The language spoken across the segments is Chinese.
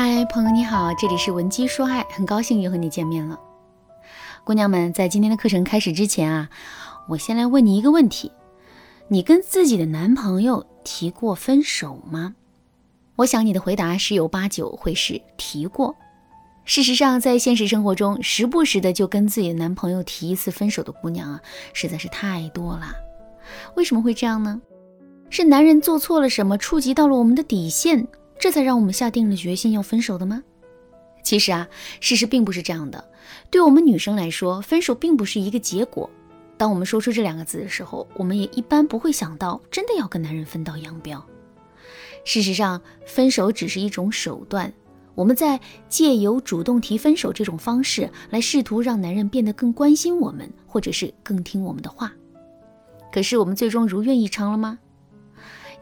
嗨，朋友你好，这里是文姬说爱，很高兴又和你见面了。姑娘们，在今天的课程开始之前啊，我先来问你一个问题：你跟自己的男朋友提过分手吗？我想你的回答十有八九会是提过。事实上，在现实生活中，时不时的就跟自己的男朋友提一次分手的姑娘啊，实在是太多了。为什么会这样呢？是男人做错了什么，触及到了我们的底线？这才让我们下定了决心要分手的吗？其实啊，事实并不是这样的。对我们女生来说，分手并不是一个结果。当我们说出这两个字的时候，我们也一般不会想到真的要跟男人分道扬镳。事实上，分手只是一种手段，我们在借由主动提分手这种方式来试图让男人变得更关心我们，或者是更听我们的话。可是我们最终如愿以偿了吗？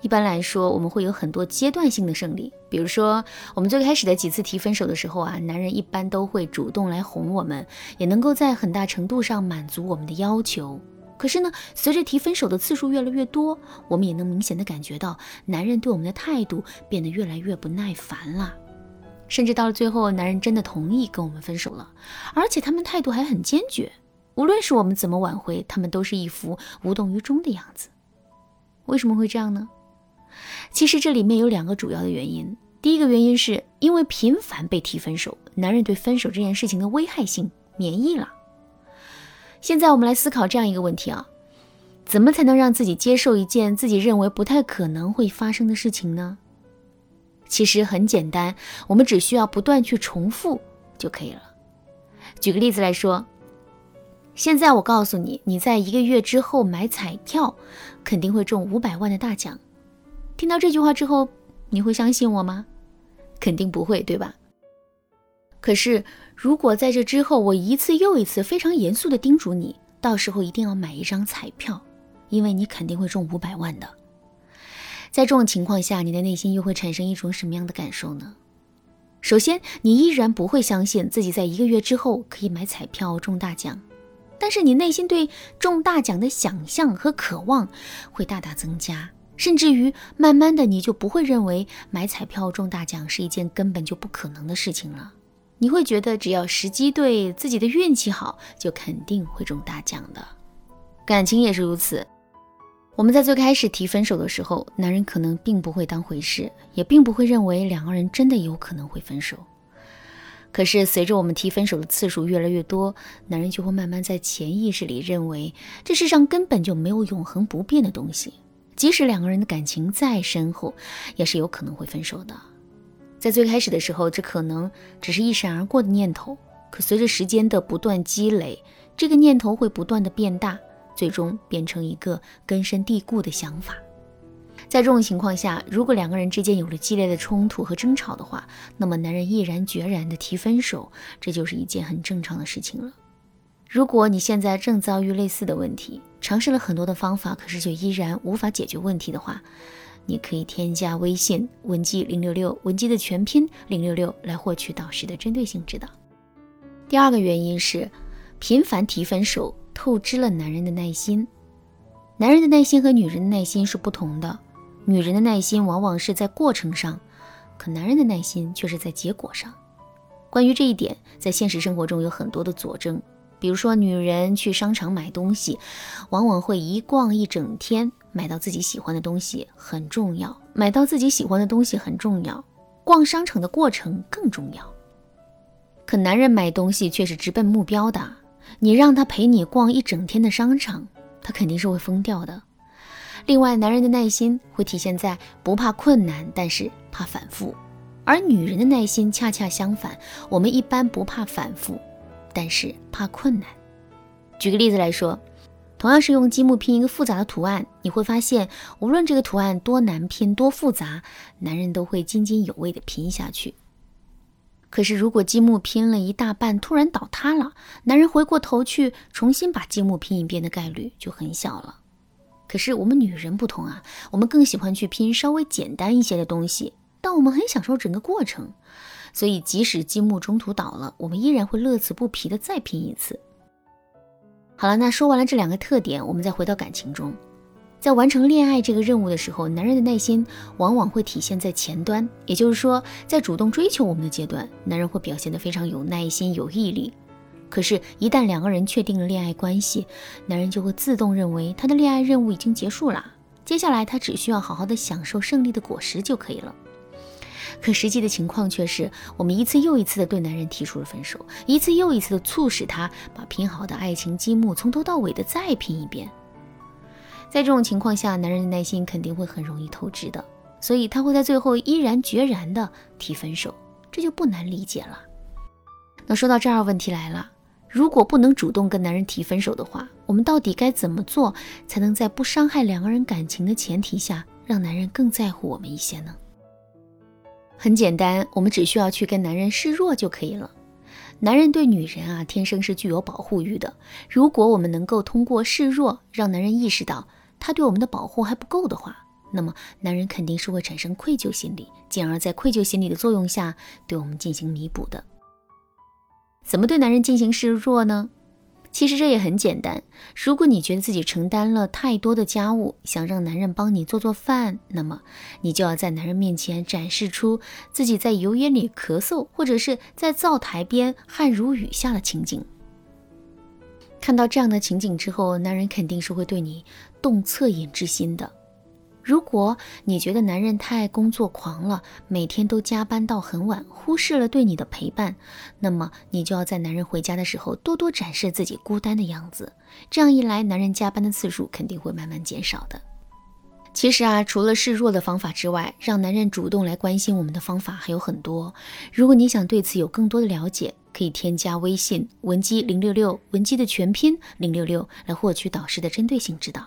一般来说，我们会有很多阶段性的胜利。比如说，我们最开始的几次提分手的时候啊，男人一般都会主动来哄我们，也能够在很大程度上满足我们的要求。可是呢，随着提分手的次数越来越多，我们也能明显的感觉到，男人对我们的态度变得越来越不耐烦了。甚至到了最后，男人真的同意跟我们分手了，而且他们态度还很坚决。无论是我们怎么挽回，他们都是一副无动于衷的样子。为什么会这样呢？其实这里面有两个主要的原因。第一个原因是因为频繁被提分手，男人对分手这件事情的危害性免疫了。现在我们来思考这样一个问题啊：怎么才能让自己接受一件自己认为不太可能会发生的事情呢？其实很简单，我们只需要不断去重复就可以了。举个例子来说，现在我告诉你，你在一个月之后买彩票，肯定会中五百万的大奖。听到这句话之后，你会相信我吗？肯定不会，对吧？可是，如果在这之后，我一次又一次非常严肃地叮嘱你，到时候一定要买一张彩票，因为你肯定会中五百万的。在这种情况下，你的内心又会产生一种什么样的感受呢？首先，你依然不会相信自己在一个月之后可以买彩票中大奖，但是你内心对中大奖的想象和渴望会大大增加。甚至于，慢慢的，你就不会认为买彩票中大奖是一件根本就不可能的事情了。你会觉得，只要时机对，自己的运气好，就肯定会中大奖的。感情也是如此。我们在最开始提分手的时候，男人可能并不会当回事，也并不会认为两个人真的有可能会分手。可是，随着我们提分手的次数越来越多，男人就会慢慢在潜意识里认为，这世上根本就没有永恒不变的东西。即使两个人的感情再深厚，也是有可能会分手的。在最开始的时候，这可能只是一闪而过的念头，可随着时间的不断积累，这个念头会不断的变大，最终变成一个根深蒂固的想法。在这种情况下，如果两个人之间有了激烈的冲突和争吵的话，那么男人毅然决然的提分手，这就是一件很正常的事情了。如果你现在正遭遇类似的问题，尝试了很多的方法，可是却依然无法解决问题的话，你可以添加微信文姬零六六，文姬的全拼零六六来获取导师的针对性指导。第二个原因是，频繁提分手透支了男人的耐心。男人的耐心和女人的耐心是不同的，女人的耐心往往是在过程上，可男人的耐心却是在结果上。关于这一点，在现实生活中有很多的佐证。比如说，女人去商场买东西，往往会一逛一整天，买到自己喜欢的东西很重要。买到自己喜欢的东西很重要，逛商场的过程更重要。可男人买东西却是直奔目标的，你让他陪你逛一整天的商场，他肯定是会疯掉的。另外，男人的耐心会体现在不怕困难，但是怕反复；而女人的耐心恰恰相反，我们一般不怕反复。但是怕困难。举个例子来说，同样是用积木拼一个复杂的图案，你会发现，无论这个图案多难拼、多复杂，男人都会津津有味地拼下去。可是，如果积木拼了一大半突然倒塌了，男人回过头去重新把积木拼一遍的概率就很小了。可是我们女人不同啊，我们更喜欢去拼稍微简单一些的东西，但我们很享受整个过程。所以，即使积木中途倒了，我们依然会乐此不疲的再拼一次。好了，那说完了这两个特点，我们再回到感情中。在完成恋爱这个任务的时候，男人的耐心往往会体现在前端，也就是说，在主动追求我们的阶段，男人会表现得非常有耐心、有毅力。可是，一旦两个人确定了恋爱关系，男人就会自动认为他的恋爱任务已经结束了，接下来他只需要好好的享受胜利的果实就可以了。可实际的情况却是，我们一次又一次的对男人提出了分手，一次又一次的促使他把拼好的爱情积木从头到尾的再拼一遍。在这种情况下，男人的耐心肯定会很容易透支的，所以他会在最后毅然决然的提分手，这就不难理解了。那说到这儿，问题来了。如果不能主动跟男人提分手的话，我们到底该怎么做才能在不伤害两个人感情的前提下，让男人更在乎我们一些呢？很简单，我们只需要去跟男人示弱就可以了。男人对女人啊，天生是具有保护欲的。如果我们能够通过示弱，让男人意识到他对我们的保护还不够的话，那么男人肯定是会产生愧疚心理，进而在愧疚心理的作用下，对我们进行弥补的。怎么对男人进行示弱呢？其实这也很简单。如果你觉得自己承担了太多的家务，想让男人帮你做做饭，那么你就要在男人面前展示出自己在油烟里咳嗽，或者是在灶台边汗如雨下的情景。看到这样的情景之后，男人肯定是会对你动恻隐之心的。如果你觉得男人太工作狂了，每天都加班到很晚，忽视了对你的陪伴，那么你就要在男人回家的时候多多展示自己孤单的样子。这样一来，男人加班的次数肯定会慢慢减少的。其实啊，除了示弱的方法之外，让男人主动来关心我们的方法还有很多。如果你想对此有更多的了解，可以添加微信文姬零六六，文姬的全拼零六六，来获取导师的针对性指导。